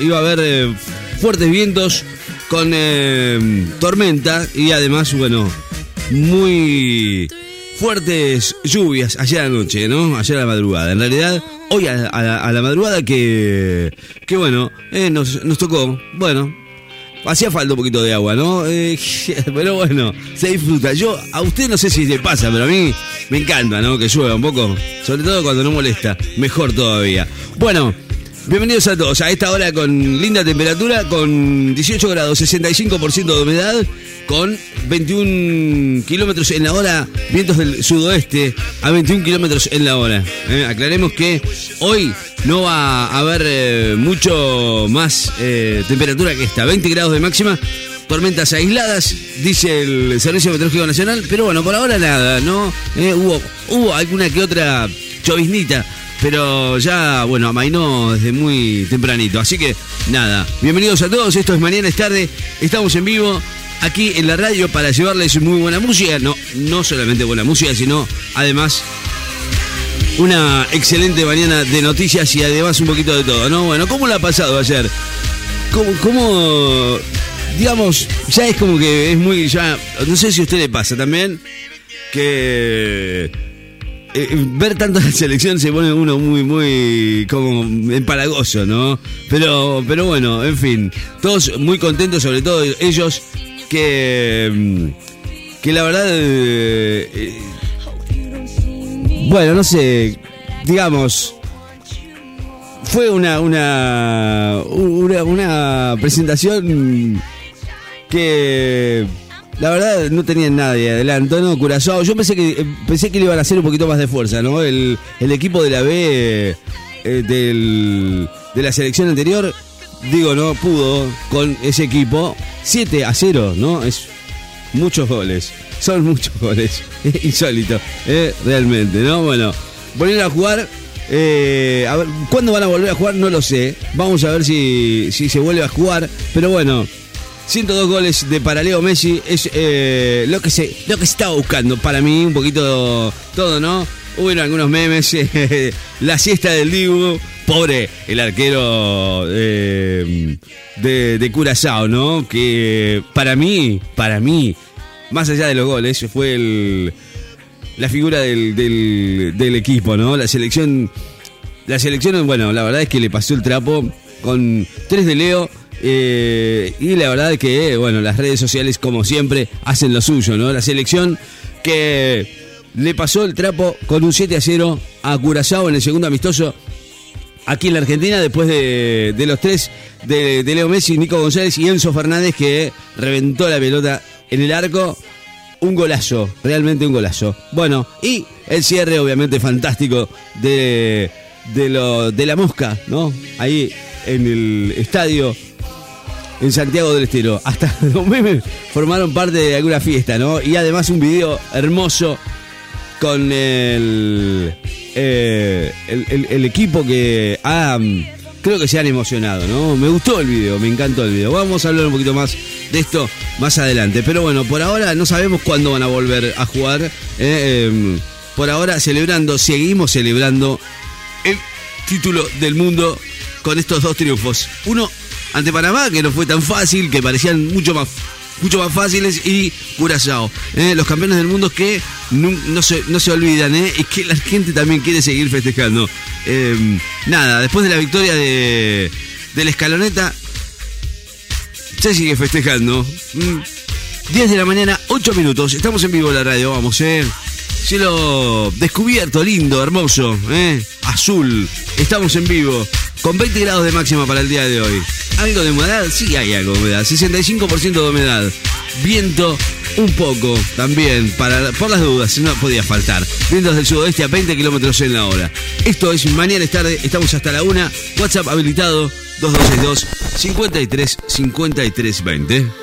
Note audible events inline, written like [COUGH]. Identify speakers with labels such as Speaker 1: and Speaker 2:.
Speaker 1: iba a haber eh, fuertes vientos con eh, tormenta y además, bueno, muy fuertes lluvias ayer anoche, ¿no? Ayer a la madrugada. En realidad, hoy a, a la, a la madrugada que, que bueno, eh, nos, nos tocó, bueno, hacía falta un poquito de agua, ¿no? Eh, [LAUGHS] pero bueno, se disfruta. Yo, a usted no sé si le pasa, pero a mí me encanta, ¿no? Que llueva un poco, sobre todo cuando no molesta, mejor todavía. Bueno. Bienvenidos a todos a esta hora con linda temperatura, con 18 grados, 65% de humedad, con 21 kilómetros en la hora, vientos del sudoeste a 21 kilómetros en la hora. Eh, aclaremos que hoy no va a haber eh, mucho más eh, temperatura que esta, 20 grados de máxima. Tormentas aisladas, dice el Servicio Meteorológico Nacional, pero bueno, por ahora nada, ¿no? Eh, hubo, hubo alguna que otra choviznita pero ya, bueno, amainó desde muy tempranito. Así que nada, bienvenidos a todos. Esto es Mañana es tarde. Estamos en vivo aquí en la radio para llevarles muy buena música. No, no solamente buena música, sino además una excelente mañana de noticias y además un poquito de todo, ¿no? Bueno, ¿cómo la ha pasado ayer? ¿Cómo, cómo digamos, ya es como que es muy, ya, no sé si a usted le pasa también, que eh, ver tanto la selección se pone uno muy, muy como empalagoso, ¿no? Pero, pero bueno, en fin, todos muy contentos, sobre todo ellos que, mm, que la verdad, eh, eh, bueno, no sé, digamos, fue una, una, una, una presentación que la verdad no tenían nadie adelanto, ¿no? Curazao. Yo pensé que pensé que le iban a hacer un poquito más de fuerza, ¿no? El, el equipo de la B eh, del, de la selección anterior, digo, no pudo con ese equipo. 7 a 0, ¿no? Es muchos goles. Son [LAUGHS] muchos goles. Es [LAUGHS] insólito, eh, realmente, ¿no? Bueno, volvieron a jugar. Eh, a ver, ¿cuándo van a volver a jugar? No lo sé. Vamos a ver si, si se vuelve a jugar. Pero bueno, 102 goles de paralelo Messi es eh, lo que se lo que se estaba buscando para mí un poquito todo no hubo algunos memes [LAUGHS] eh, la siesta del Dibu pobre el arquero eh, de, de Curazao no que para mí para mí más allá de los goles fue el la figura del, del, del equipo no la selección la selección bueno la verdad es que le pasó el trapo con tres de Leo eh, y la verdad que, bueno, las redes sociales, como siempre, hacen lo suyo, ¿no? La selección que le pasó el trapo con un 7 a 0 a Curazao en el segundo amistoso aquí en la Argentina, después de, los tres de, de, Leo Messi, Nico González y Enzo Fernández, que reventó la pelota en el arco. Un golazo, realmente un golazo. Bueno, y el cierre, obviamente, fantástico de, de, lo, de la mosca, ¿no? Ahí en el estadio en Santiago del Estero. Hasta [LAUGHS] los memes formaron parte de alguna fiesta, ¿no? Y además un video hermoso con el, eh, el, equipo que ha, creo que se han emocionado, ¿no? Me gustó el video, me encantó el video. Vamos a hablar un poquito más de esto más adelante. Pero bueno, por ahora no sabemos cuándo van a volver a jugar. Eh, eh, por ahora celebrando, seguimos celebrando el título del mundo con estos dos triunfos. Uno ante Panamá, que no fue tan fácil, que parecían mucho más, mucho más fáciles, y Curazao. ¿eh? Los campeones del mundo que no, se, no se olvidan, ¿eh? y que la gente también quiere seguir festejando. Eh, nada, después de la victoria de, de escaloneta, se sigue festejando. 10 de la mañana, 8 minutos. Estamos en vivo en la radio, vamos, eh. Cielo descubierto, lindo, hermoso, eh. Azul. Estamos en vivo. Con 20 grados de máxima para el día de hoy. ¿Algo de humedad? Sí, hay algo de humedad. 65% de humedad. Viento un poco también, para, por las dudas, no podía faltar. Vientos del sudoeste a 20 kilómetros en la hora. Esto es Mañana es tarde, estamos hasta la una. WhatsApp habilitado 2262 53 53 20.